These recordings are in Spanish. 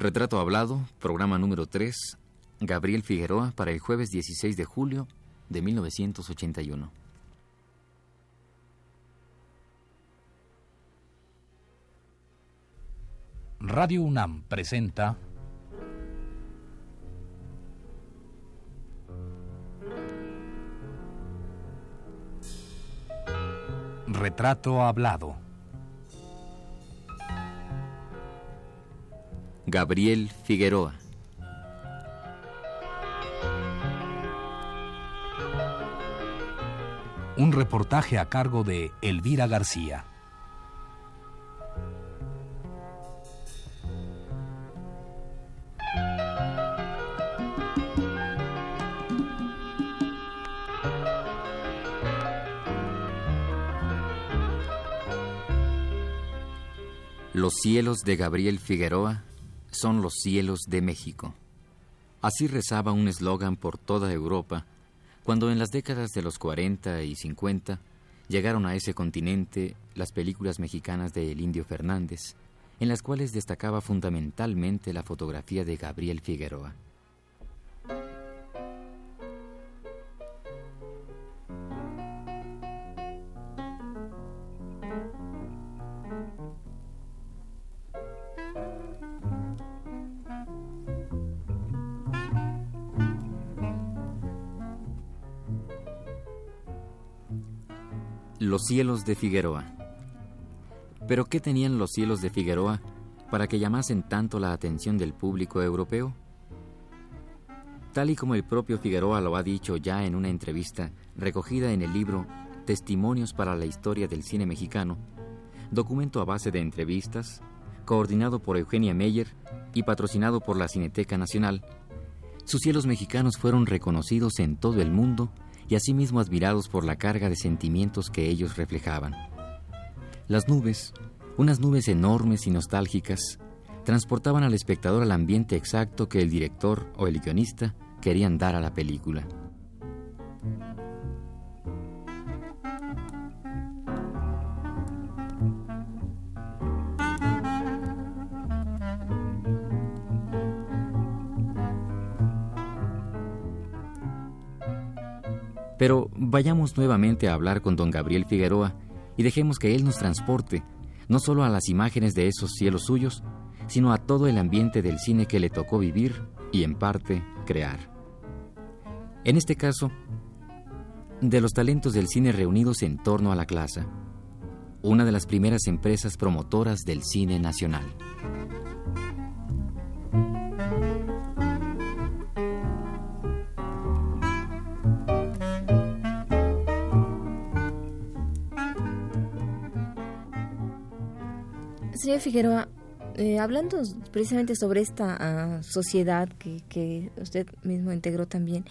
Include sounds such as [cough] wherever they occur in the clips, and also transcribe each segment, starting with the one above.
Retrato Hablado, programa número 3, Gabriel Figueroa para el jueves 16 de julio de 1981. Radio UNAM presenta Retrato Hablado. Gabriel Figueroa. Un reportaje a cargo de Elvira García. Los cielos de Gabriel Figueroa son los cielos de México. Así rezaba un eslogan por toda Europa cuando en las décadas de los 40 y 50 llegaron a ese continente las películas mexicanas de El Indio Fernández, en las cuales destacaba fundamentalmente la fotografía de Gabriel Figueroa. Los cielos de Figueroa. ¿Pero qué tenían los cielos de Figueroa para que llamasen tanto la atención del público europeo? Tal y como el propio Figueroa lo ha dicho ya en una entrevista recogida en el libro Testimonios para la Historia del Cine Mexicano, documento a base de entrevistas, coordinado por Eugenia Meyer y patrocinado por la Cineteca Nacional, sus cielos mexicanos fueron reconocidos en todo el mundo y asimismo admirados por la carga de sentimientos que ellos reflejaban. Las nubes, unas nubes enormes y nostálgicas, transportaban al espectador al ambiente exacto que el director o el guionista querían dar a la película. Pero vayamos nuevamente a hablar con don Gabriel Figueroa y dejemos que él nos transporte, no solo a las imágenes de esos cielos suyos, sino a todo el ambiente del cine que le tocó vivir y en parte crear. En este caso, de los talentos del cine reunidos en torno a la clase, una de las primeras empresas promotoras del cine nacional. Señor Figueroa, eh, hablando precisamente sobre esta ah, sociedad que, usted mismo integró también,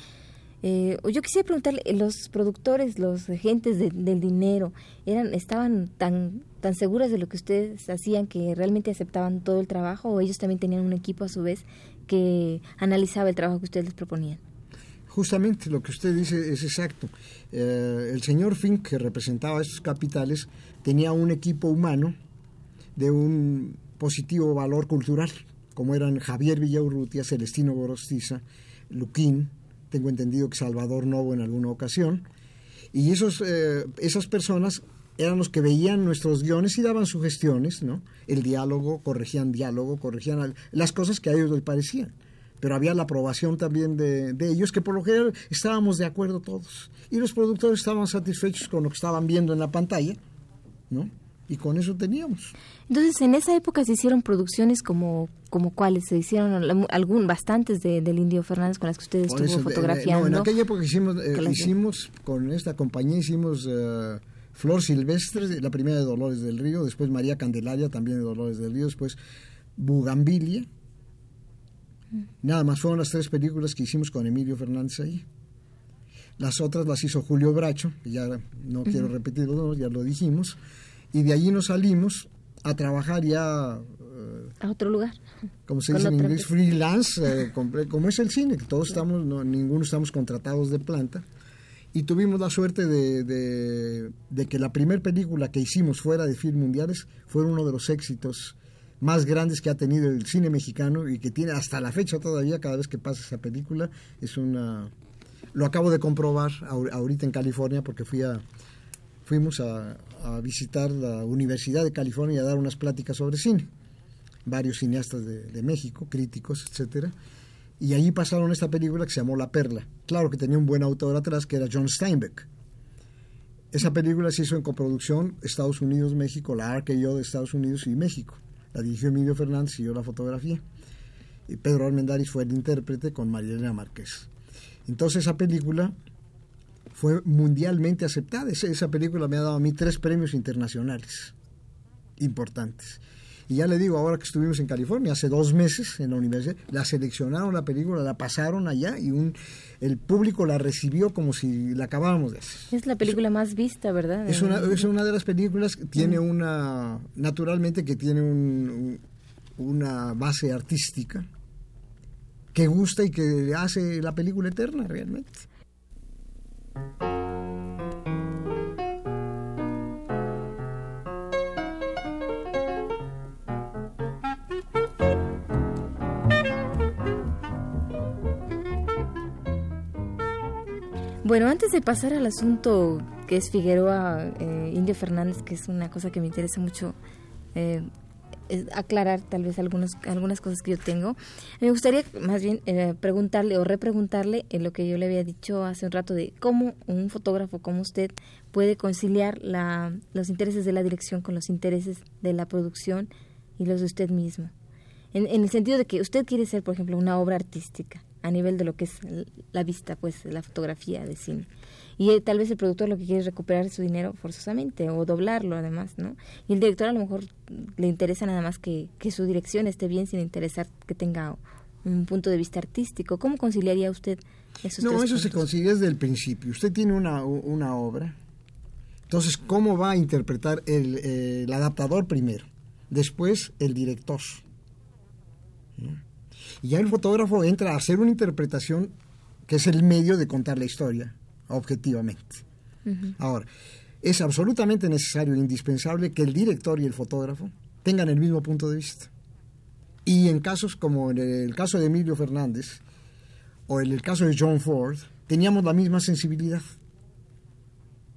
eh, yo quisiera preguntarle, los productores, los agentes del dinero, eran, estaban tan, tan seguras de lo que ustedes hacían que realmente aceptaban todo el trabajo o ellos también tenían un equipo a su vez que analizaba el trabajo que ustedes les proponían? Justamente lo que usted dice es exacto. Eh, el señor Fink, que representaba estos capitales, tenía un equipo humano de un positivo valor cultural, como eran Javier Villaurrutia, Celestino Gorostiza, Luquín, tengo entendido que Salvador Novo en alguna ocasión, y esos, eh, esas personas eran los que veían nuestros guiones y daban sugestiones, ¿no? El diálogo, corregían diálogo, corregían las cosas que a ellos les parecían. Pero había la aprobación también de, de ellos, que por lo general estábamos de acuerdo todos. Y los productores estaban satisfechos con lo que estaban viendo en la pantalla, ¿no? Y con eso teníamos. Entonces, en esa época se hicieron producciones como como cuáles se hicieron algún bastantes de, del Indio Fernández con las que ustedes estuvo fotografiando. en aquella época hicimos eh, hicimos con esta compañía hicimos uh, Flor Silvestre, la primera de Dolores del Río, después María Candelaria también de Dolores del Río, después Bugambilia. Mm. Nada más fueron las tres películas que hicimos con Emilio Fernández ahí. Las otras las hizo Julio Bracho, que ya no quiero repetirlo, ya lo dijimos y de allí nos salimos a trabajar ya eh, a otro lugar. como se dice en inglés freelance eh, [laughs] como es el cine todos estamos no, ninguno estamos contratados de planta. Y tuvimos la suerte de, de, que la primera película que hicimos fuera de film mundiales fue uno de los éxitos más grandes que ha tenido el cine mexicano y que tiene hasta la fecha todavía, cada vez que pasa esa película, es una... Lo acabo de comprobar ahorita en California porque fui a, fuimos a, visitar la Universidad de California a dar unas pláticas sobre cine. Varios cineastas de, México, críticos, etcétera. Y allí pasaron esta película que se llamó La Perla. Claro que tenía un buen autor atrás que era John Steinbeck esa película se hizo en coproducción Estados Unidos-México, la yo de Estados Unidos y México. La dirigió Emilio Fernández y yo la fotografía. Y Pedro Armendáriz fue el intérprete con María Márquez. Entonces esa película fue mundialmente aceptada. esa película me ha dado a mí tres premios internacionales importantes. Y ya le digo, ahora que estuvimos en California, hace dos meses en la universidad, la seleccionaron la película, la pasaron allá y un, el público la recibió como si la acabábamos de hacer. Es la película más vista, ¿verdad? Es una, es una de las películas que tiene una, naturalmente que tiene un, una base artística que gusta y que hace la película eterna realmente. Bueno, antes de pasar al asunto que es Figueroa, eh, Indio Fernández, que es una cosa que me interesa mucho eh, aclarar tal vez algunos, algunas cosas que yo tengo, me gustaría más bien eh, preguntarle o repreguntarle en lo que yo le había dicho hace un rato de cómo un fotógrafo como usted puede conciliar la, los intereses de la dirección con los intereses de la producción y los de usted mismo. En, en el sentido de que usted quiere ser, por ejemplo, una obra artística a nivel de lo que es la vista, pues la fotografía de cine. Y eh, tal vez el productor lo que quiere es recuperar su dinero forzosamente o doblarlo además, ¿no? Y el director a lo mejor le interesa nada más que, que su dirección esté bien sin interesar que tenga un punto de vista artístico. ¿Cómo conciliaría usted esos No, eso se consigue desde el principio. Usted tiene una, una obra, entonces, ¿cómo va a interpretar el, el adaptador primero? Después, el director. Y ya el fotógrafo entra a hacer una interpretación que es el medio de contar la historia, objetivamente. Ahora, es absolutamente necesario e indispensable que el director y el fotógrafo tengan el mismo punto de vista. Y en casos como en el caso de Emilio Fernández o en el caso de John Ford, teníamos la misma sensibilidad.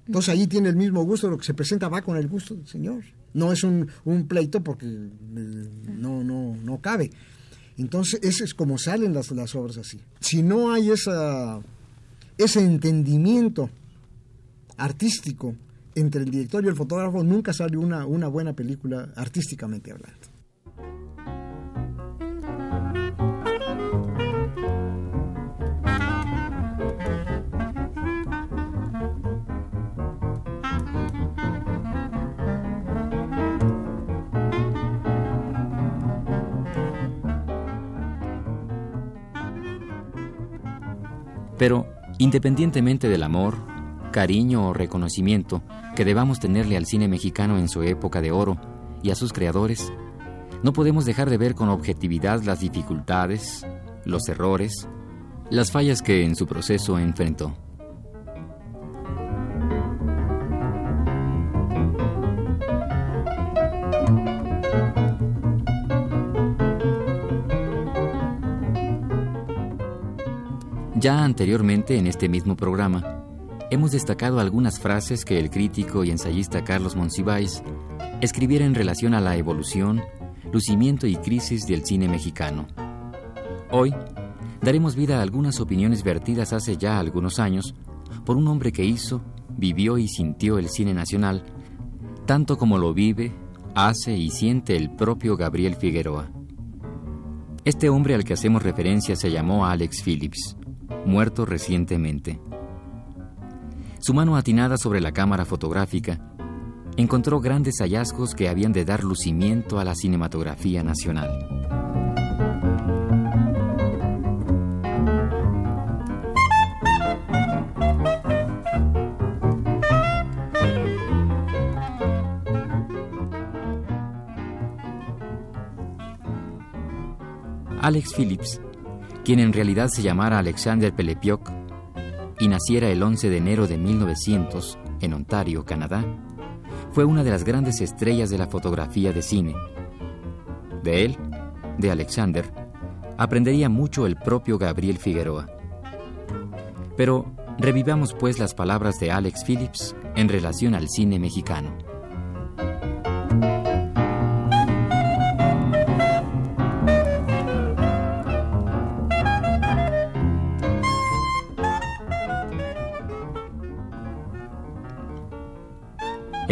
Entonces allí tiene el mismo gusto, lo que se presenta va con el gusto del Señor. No es un, un pleito porque eh, no, no, no cabe. Entonces, ese es como salen las, las obras así. Si no hay esa, ese entendimiento artístico entre el director y el fotógrafo, nunca sale una, una buena película artísticamente hablando. Pero, independientemente del amor, cariño o reconocimiento que debamos tenerle al cine mexicano en su época de oro y a sus creadores, no podemos dejar de ver con objetividad las dificultades, los errores, las fallas que en su proceso enfrentó. Ya anteriormente en este mismo programa, hemos destacado algunas frases que el crítico y ensayista Carlos Monsiváis escribiera en relación a la evolución, lucimiento y crisis del cine mexicano. Hoy daremos vida a algunas opiniones vertidas hace ya algunos años por un hombre que hizo, vivió y sintió el cine nacional, tanto como lo vive, hace y siente el propio Gabriel Figueroa. Este hombre al que hacemos referencia se llamó Alex Phillips muerto recientemente. Su mano atinada sobre la cámara fotográfica encontró grandes hallazgos que habían de dar lucimiento a la cinematografía nacional. Alex Phillips quien en realidad se llamara Alexander Pelepiok y naciera el 11 de enero de 1900 en Ontario, Canadá, fue una de las grandes estrellas de la fotografía de cine. De él, de Alexander, aprendería mucho el propio Gabriel Figueroa. Pero revivamos pues las palabras de Alex Phillips en relación al cine mexicano.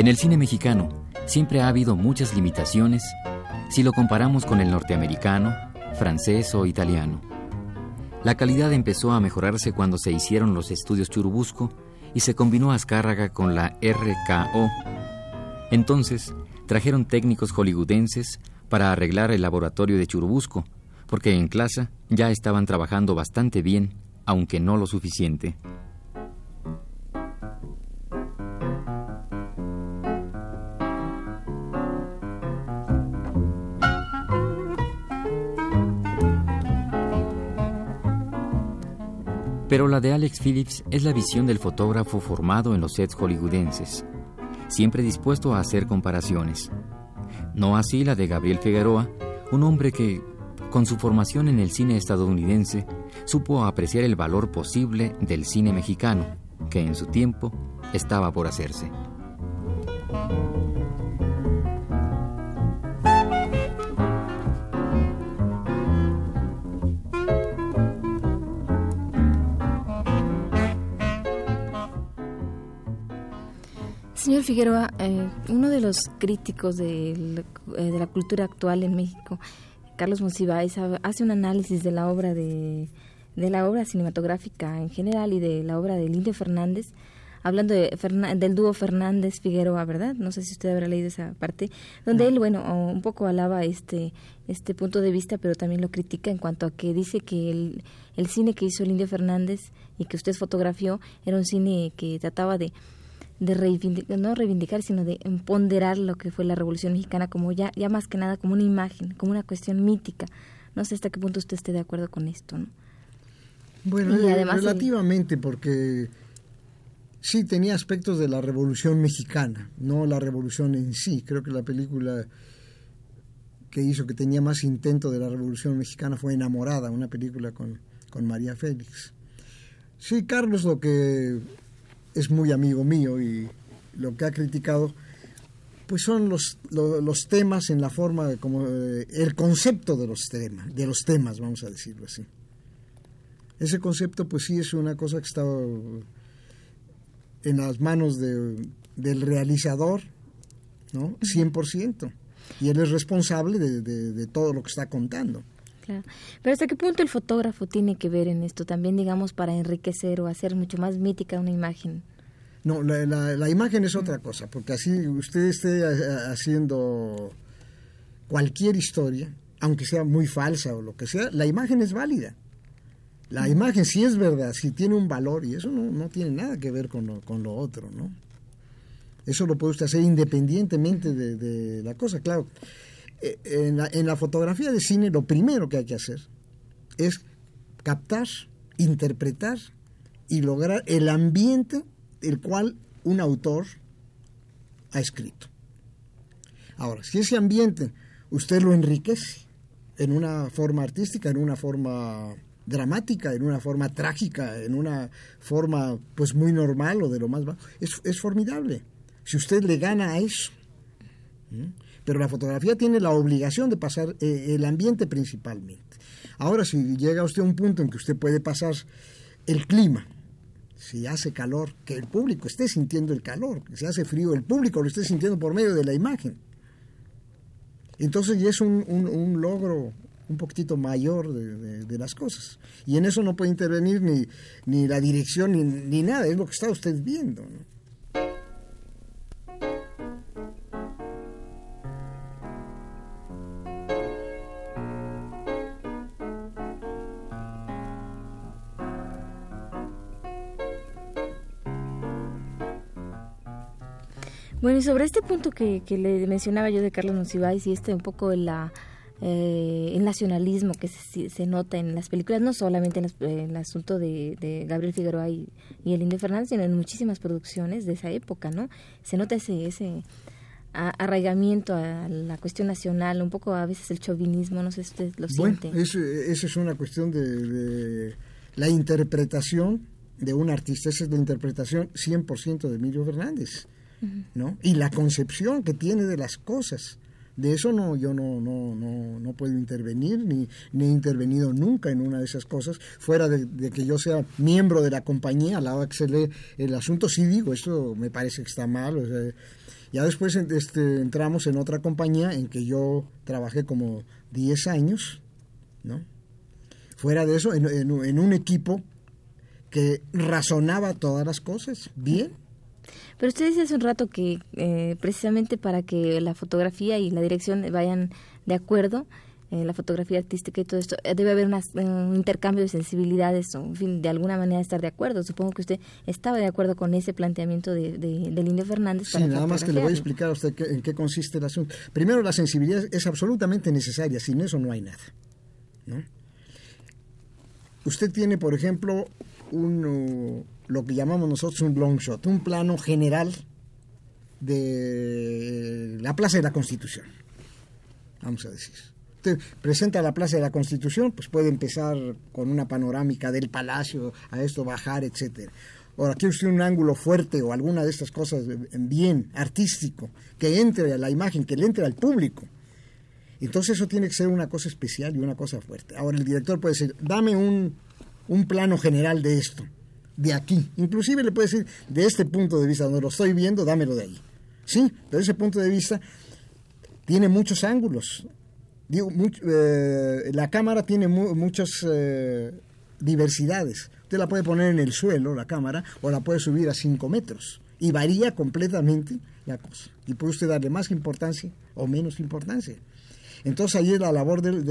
En el cine mexicano siempre ha habido muchas limitaciones si lo comparamos con el norteamericano, francés o italiano. La calidad empezó a mejorarse cuando se hicieron los estudios Churubusco y se combinó Azcárraga con la RKO. Entonces, trajeron técnicos hollywoodenses para arreglar el laboratorio de Churubusco, porque en clase ya estaban trabajando bastante bien, aunque no lo suficiente. Pero la de Alex Phillips es la visión del fotógrafo formado en los sets hollywoodenses, siempre dispuesto a hacer comparaciones. No así la de Gabriel Figueroa, un hombre que, con su formación en el cine estadounidense, supo apreciar el valor posible del cine mexicano, que en su tiempo estaba por hacerse. Señor Figueroa, eh, uno de los críticos de, eh, la cultura actual en México, Carlos Monsiváis, hace un análisis de la obra de, la obra cinematográfica en general y de la obra de Lindio Fernández, hablando de del dúo Fernández Figueroa, ¿verdad? No sé si usted habrá leído esa parte, donde él, bueno, un poco alaba este este punto de vista, pero también lo critica en cuanto a que dice que el, el cine que hizo Lindio Fernández y que usted fotografió era un cine que trataba de de reivindicar, no reivindicar, sino de empoderar lo que fue la Revolución Mexicana como ya, ya más que nada como una imagen, como una cuestión mítica. No sé hasta qué punto usted esté de acuerdo con esto, ¿no? Bueno, eh, relativamente, porque sí tenía aspectos de la Revolución Mexicana, no la Revolución en sí. Creo que la película que hizo que tenía más intento de la Revolución Mexicana fue Enamorada, una película con, con María Félix. Sí, Carlos lo que es muy amigo mío y lo que ha criticado pues son los, los, temas en la forma como eh, el concepto de los temas de los temas vamos a decirlo así. Ese concepto pues sí es una cosa que está en las manos de, del realizador no 100% y él es responsable de, de todo lo que está contando Claro. Pero ¿hasta qué punto el fotógrafo tiene que ver en esto también, digamos, para enriquecer o hacer mucho más mítica una imagen? No, la, la, imagen es otra cosa, porque así usted esté haciendo cualquier historia, aunque sea muy falsa o lo que sea, la imagen es válida. La imagen sí es verdad, sí tiene un valor y eso no, no tiene nada que ver con lo, con lo otro, ¿no? Eso lo puede usted hacer independientemente de, de la cosa. Claro, en la, en la fotografía de cine lo primero que hay que hacer es captar, interpretar y lograr el ambiente el cual un autor ha escrito. Ahora, si ese ambiente usted lo enriquece en una forma artística, en una forma dramática, en una forma trágica, en una forma pues muy normal o de lo más bajo, es, es formidable. Si usted le gana a eso. Pero la fotografía tiene la obligación de pasar eh, el ambiente principalmente. Ahora, si llega usted a un punto en que usted puede pasar el clima, si hace calor, que el público esté sintiendo el calor, si hace frío, el público lo esté sintiendo por medio de la imagen. Entonces ya es un, logro un poquitito mayor de, las cosas. Y en eso no puede intervenir ni, ni la dirección ni, ni nada, es lo que está usted viendo. Bueno, y sobre este punto que, le mencionaba yo de Carlos Monsiváis y este un poco la, eh, el nacionalismo que se, nota en las películas, no solamente en, el asunto de, Gabriel Figueroa y, el Indio Fernández, sino en muchísimas producciones de esa época, ¿no? Se nota ese, ese arraigamiento a la cuestión nacional, un poco a veces el chauvinismo, no sé si usted lo siente. Bueno, eso, es una cuestión de, la interpretación de un artista, esa es la interpretación 100% de Emilio Fernández, ¿no? Y la concepción que tiene de las cosas. De eso no, yo no, no, no, no puedo intervenir, ni, ni, he intervenido nunca en una de esas cosas, fuera de, que yo sea miembro de la compañía, a la hora que se lee el asunto, sí digo, esto me parece que está mal. O sea, ya después este, entramos en otra compañía en que yo trabajé como 10 años, ¿no? Fuera de eso, en, en un equipo que razonaba todas las cosas bien pero usted dice hace un rato que eh, precisamente para que la fotografía y la dirección vayan de acuerdo, eh, la fotografía artística y todo esto, eh, debe haber un intercambio de sensibilidades, o, en fin, de alguna manera estar de acuerdo. Supongo que usted estaba de acuerdo con ese planteamiento de, de, del Indio Fernández. Sí, nada más que le voy a explicar a usted en qué consiste el asunto. Primero, la sensibilidad es absolutamente necesaria, sin eso no hay nada. ¿no? Usted tiene, por ejemplo, un lo que llamamos nosotros un long shot, un plano general de la Plaza de la Constitución, vamos a decir. Usted presenta la Plaza de la Constitución, pues puede empezar con una panorámica del palacio, a esto bajar, etcétera. Ahora, quiere usted un ángulo fuerte o alguna de estas cosas bien artístico, que entre a la imagen, que le entre al público. Entonces eso tiene que ser una cosa especial y una cosa fuerte. Ahora el director puede decir, dame un, un plano general de esto de aquí. Inclusive le puede decir, de este punto de vista, donde lo estoy viendo, dámelo de ahí. Sí, pero ese punto de vista tiene muchos ángulos. Digo, eh, la cámara tiene muchas eh, diversidades. Usted la puede poner en el suelo, la cámara, o la puede subir a 5 metros. Y varía completamente la cosa. Y puede usted darle más importancia o menos importancia. Entonces ahí es la labor del,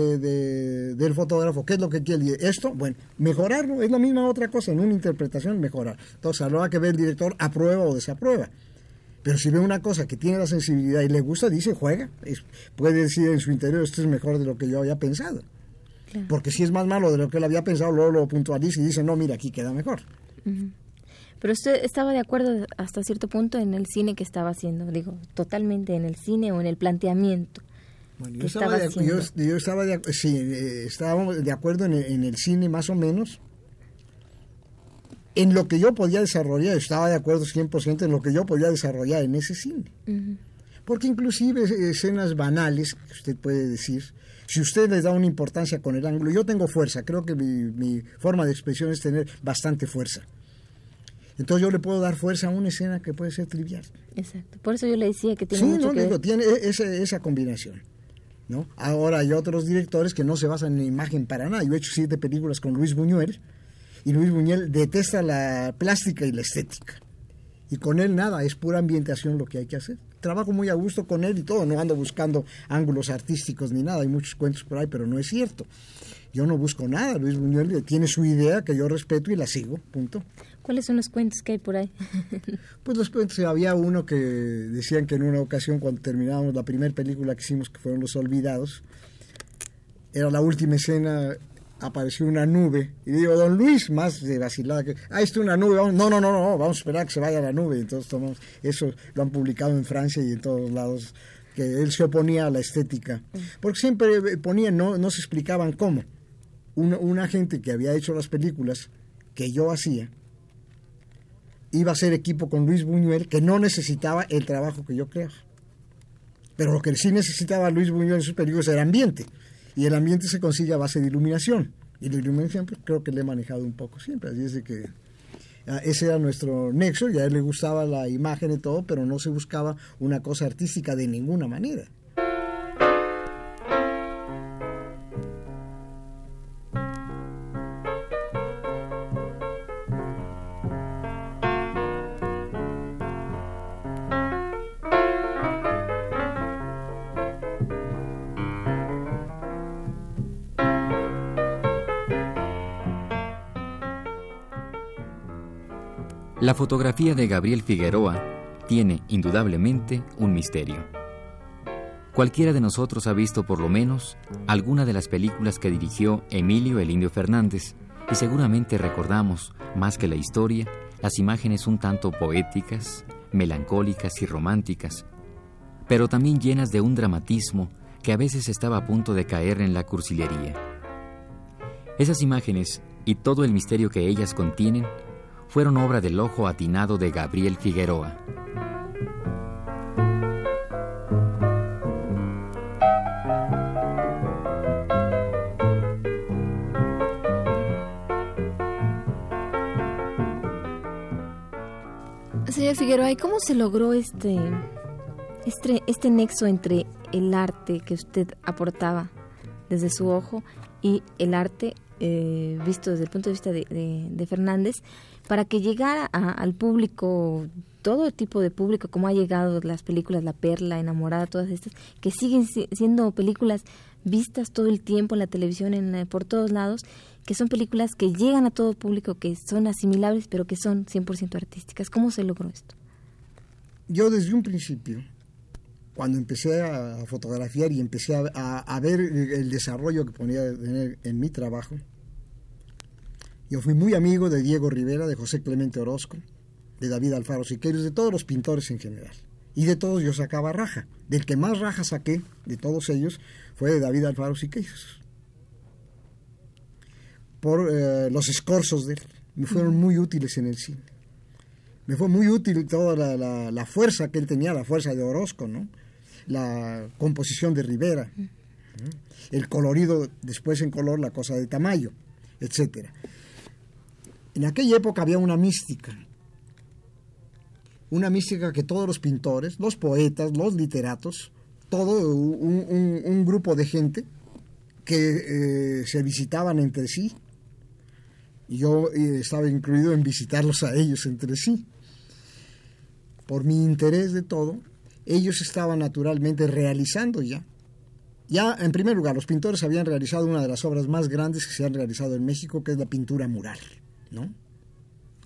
del fotógrafo. ¿Qué es lo que quiere? Esto, bueno, mejorarlo, es la misma otra cosa, en una interpretación mejorar. Entonces a lo que ve el director, aprueba o desaprueba. Pero si ve una cosa que tiene la sensibilidad y le gusta, dice, juega. puede decir en su interior, esto es mejor de lo que yo había pensado. Porque si es más malo de lo que él había pensado, luego lo puntualiza y dice, no, mira, aquí queda mejor. Pero usted estaba de acuerdo hasta cierto punto en el cine que estaba haciendo, digo, totalmente en el cine o en el planteamiento. Bueno, yo, estaba de, yo, estaba de, sí, eh, estábamos de acuerdo en el, cine más o menos. En lo que yo podía desarrollar, estaba de acuerdo 100% en lo que yo podía desarrollar en ese cine. Porque inclusive escenas banales, que usted puede decir, si usted le da una importancia con el ángulo, yo tengo fuerza, creo que mi, mi forma de expresión es tener bastante fuerza. Entonces yo le puedo dar fuerza a una escena que puede ser trivial. Exacto. Por eso yo le decía que tiene mucho que tiene e, esa, esa combinación. Ahora hay otros directores que no se basan en la imagen para nada. Yo he hecho siete películas con Luis Buñuel y Luis Buñuel detesta la plástica y la estética. Y con él nada, es pura ambientación lo que hay que hacer. Trabajo muy a gusto con él y todo, no ando buscando ángulos artísticos ni nada, hay muchos cuentos por ahí, pero no es cierto. Yo no busco nada, Luis Buñuel tiene su idea que yo respeto y la sigo, punto. ¿Cuáles son los cuentos que hay por ahí? [laughs] pues los cuentos, había uno que decían que en una ocasión cuando terminábamos la primera película que hicimos, que fueron Los Olvidados, era la última escena, apareció una nube, y digo, don Luis, más de vacilada que, ah, está una nube, no, no, no, no, vamos a esperar que se vaya la nube, entonces tomamos, eso lo han publicado en Francia y en todos lados, que él se oponía a la estética, porque siempre ponía, no, no se explicaban cómo. Una gente que había hecho las películas que yo hacía, iba a ser equipo con Luis Buñuel, que no necesitaba el trabajo que yo creaba. Pero lo que sí necesitaba Luis Buñuel en sus películas era ambiente. Y el ambiente se consigue a base de iluminación. Y la iluminación pues, creo que le he manejado un poco siempre. Así es de que ah, ese era nuestro nexo. Y a él le gustaba la imagen y todo, pero no se buscaba una cosa artística de ninguna manera. La fotografía de Gabriel Figueroa tiene indudablemente un misterio. Cualquiera de nosotros ha visto por lo menos alguna de las películas que dirigió Emilio el Indio Fernández y seguramente recordamos, más que la historia, las imágenes un tanto poéticas, melancólicas y románticas. pero también llenas de un dramatismo que a veces estaba a punto de caer en la cursilería. Esas imágenes y todo el misterio que ellas contienen fueron obra del ojo atinado de Gabriel Figueroa. Señor Figueroa, ¿y cómo se logró este, este, este nexo entre el arte que usted aportaba desde su ojo y el arte eh, visto desde el punto de vista de, Fernández para que llegara al público, todo tipo de público, como ha llegado las películas La Perla, Enamorada, todas estas, que siguen siendo películas vistas todo el tiempo en la televisión, en, por todos lados, que son películas que llegan a todo público, que son asimilables, pero que son 100% artísticas. ¿Cómo se logró esto? Yo desde un principio, cuando empecé a fotografiar y empecé a, ver el desarrollo que ponía tener en mi trabajo, yo fui muy amigo de Diego Rivera, de José Clemente Orozco, de David Alfaro Siqueiros, de todos los pintores en general. Y de todos yo sacaba raja. Del que más raja saqué, de todos ellos, fue de David Alfaro Siqueiros por eh, los escorzos de él. Me fueron muy útiles en el cine. Me fue muy útil toda la, fuerza que él tenía, la fuerza de Orozco, ¿no? La composición de Rivera, el colorido, después en color, la cosa de Tamayo, etc. En aquella época había una mística, una mística que todos los pintores, los poetas, los literatos, todo un, grupo de gente que eh, se visitaban entre sí, yo eh, estaba incluido en visitarlos a ellos entre sí. Por mi interés de todo, ellos estaban naturalmente realizando ya. Ya, en primer lugar, los pintores habían realizado una de las obras más grandes que se han realizado en México, que es la pintura mural, ¿no?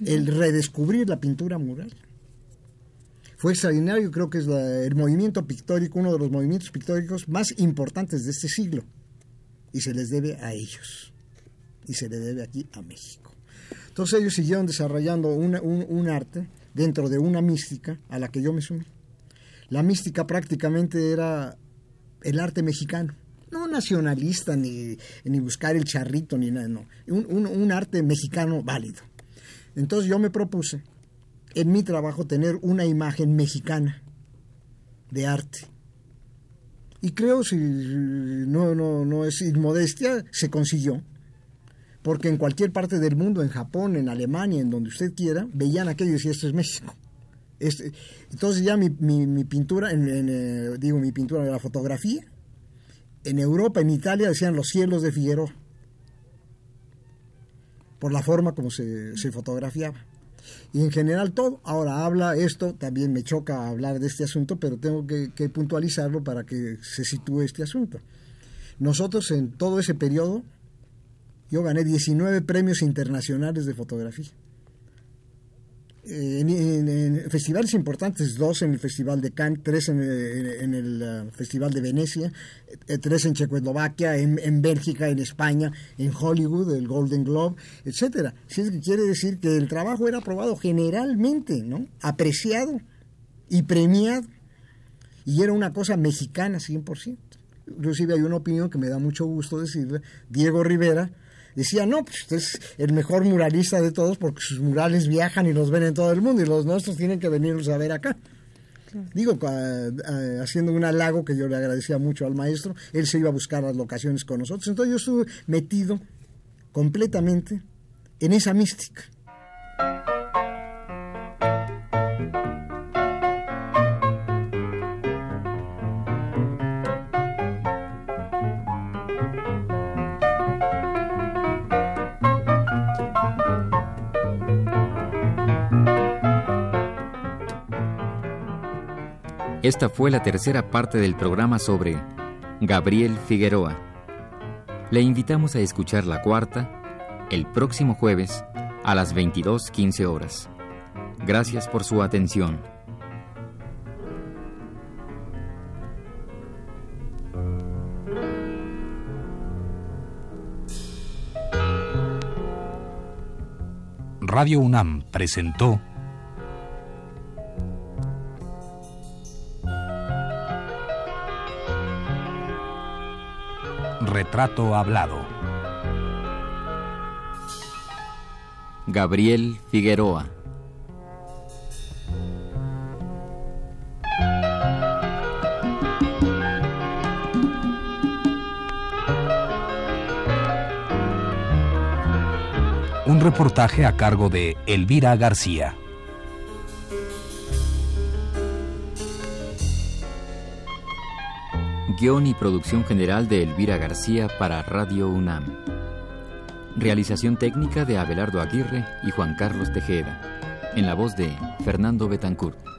El redescubrir la pintura mural. Fue extraordinario, creo que es el movimiento pictórico, uno de los movimientos pictóricos más importantes de este siglo. Y se les debe a ellos y se le debe aquí a México. Entonces ellos siguieron desarrollando un, arte dentro de una mística a la que yo me sumí. La mística prácticamente era el arte mexicano, no nacionalista ni, ni buscar el charrito ni nada, no, un, un arte mexicano válido. Entonces yo me propuse en mi trabajo tener una imagen mexicana de arte. Y creo, si no, no, no es inmodestia, se consiguió porque en cualquier parte del mundo, en Japón, en Alemania, en donde usted quiera, veían aquello y decían, esto es México. Entonces ya mi, pintura, en, eh, digo, mi pintura la fotografía, en Europa, en Italia, decían los cielos de Figueroa, por la forma como se, fotografiaba. Y en general todo. Ahora habla esto, también me choca hablar de este asunto, pero tengo que, que puntualizarlo para que se sitúe este asunto. Nosotros en todo ese periodo yo gané 19 premios internacionales de fotografía. Eh, en, festivales importantes, dos en el Festival de Cannes, tres en, el uh, Festival de Venecia, eh, tres en Checoslovaquia, en, Bélgica, en España, en Hollywood, el Golden Globe, etcétera. Si es quiere decir que el trabajo era aprobado generalmente, ¿no? Apreciado y premiado. Y era una cosa mexicana 100%. Inclusive hay una opinión que me da mucho gusto decirle, Diego Rivera, decía, no, pues usted es el mejor muralista de todos porque sus murales viajan y los ven en todo el mundo y los nuestros tienen que venirlos a ver acá. Digo, haciendo un halago que yo le agradecía mucho al maestro, él se iba a buscar las locaciones con nosotros. Entonces yo estuve metido completamente en esa mística. Esta fue la tercera parte del programa sobre Gabriel Figueroa. Le invitamos a escuchar la cuarta el próximo jueves a las 22.15 horas. Gracias por su atención. Radio UNAM presentó Retrato Hablado. Gabriel Figueroa. Un reportaje a cargo de Elvira García. Y producción general de Elvira García para Radio UNAM. Realización técnica de Abelardo Aguirre y Juan Carlos Tejeda. En la voz de Fernando Betancourt.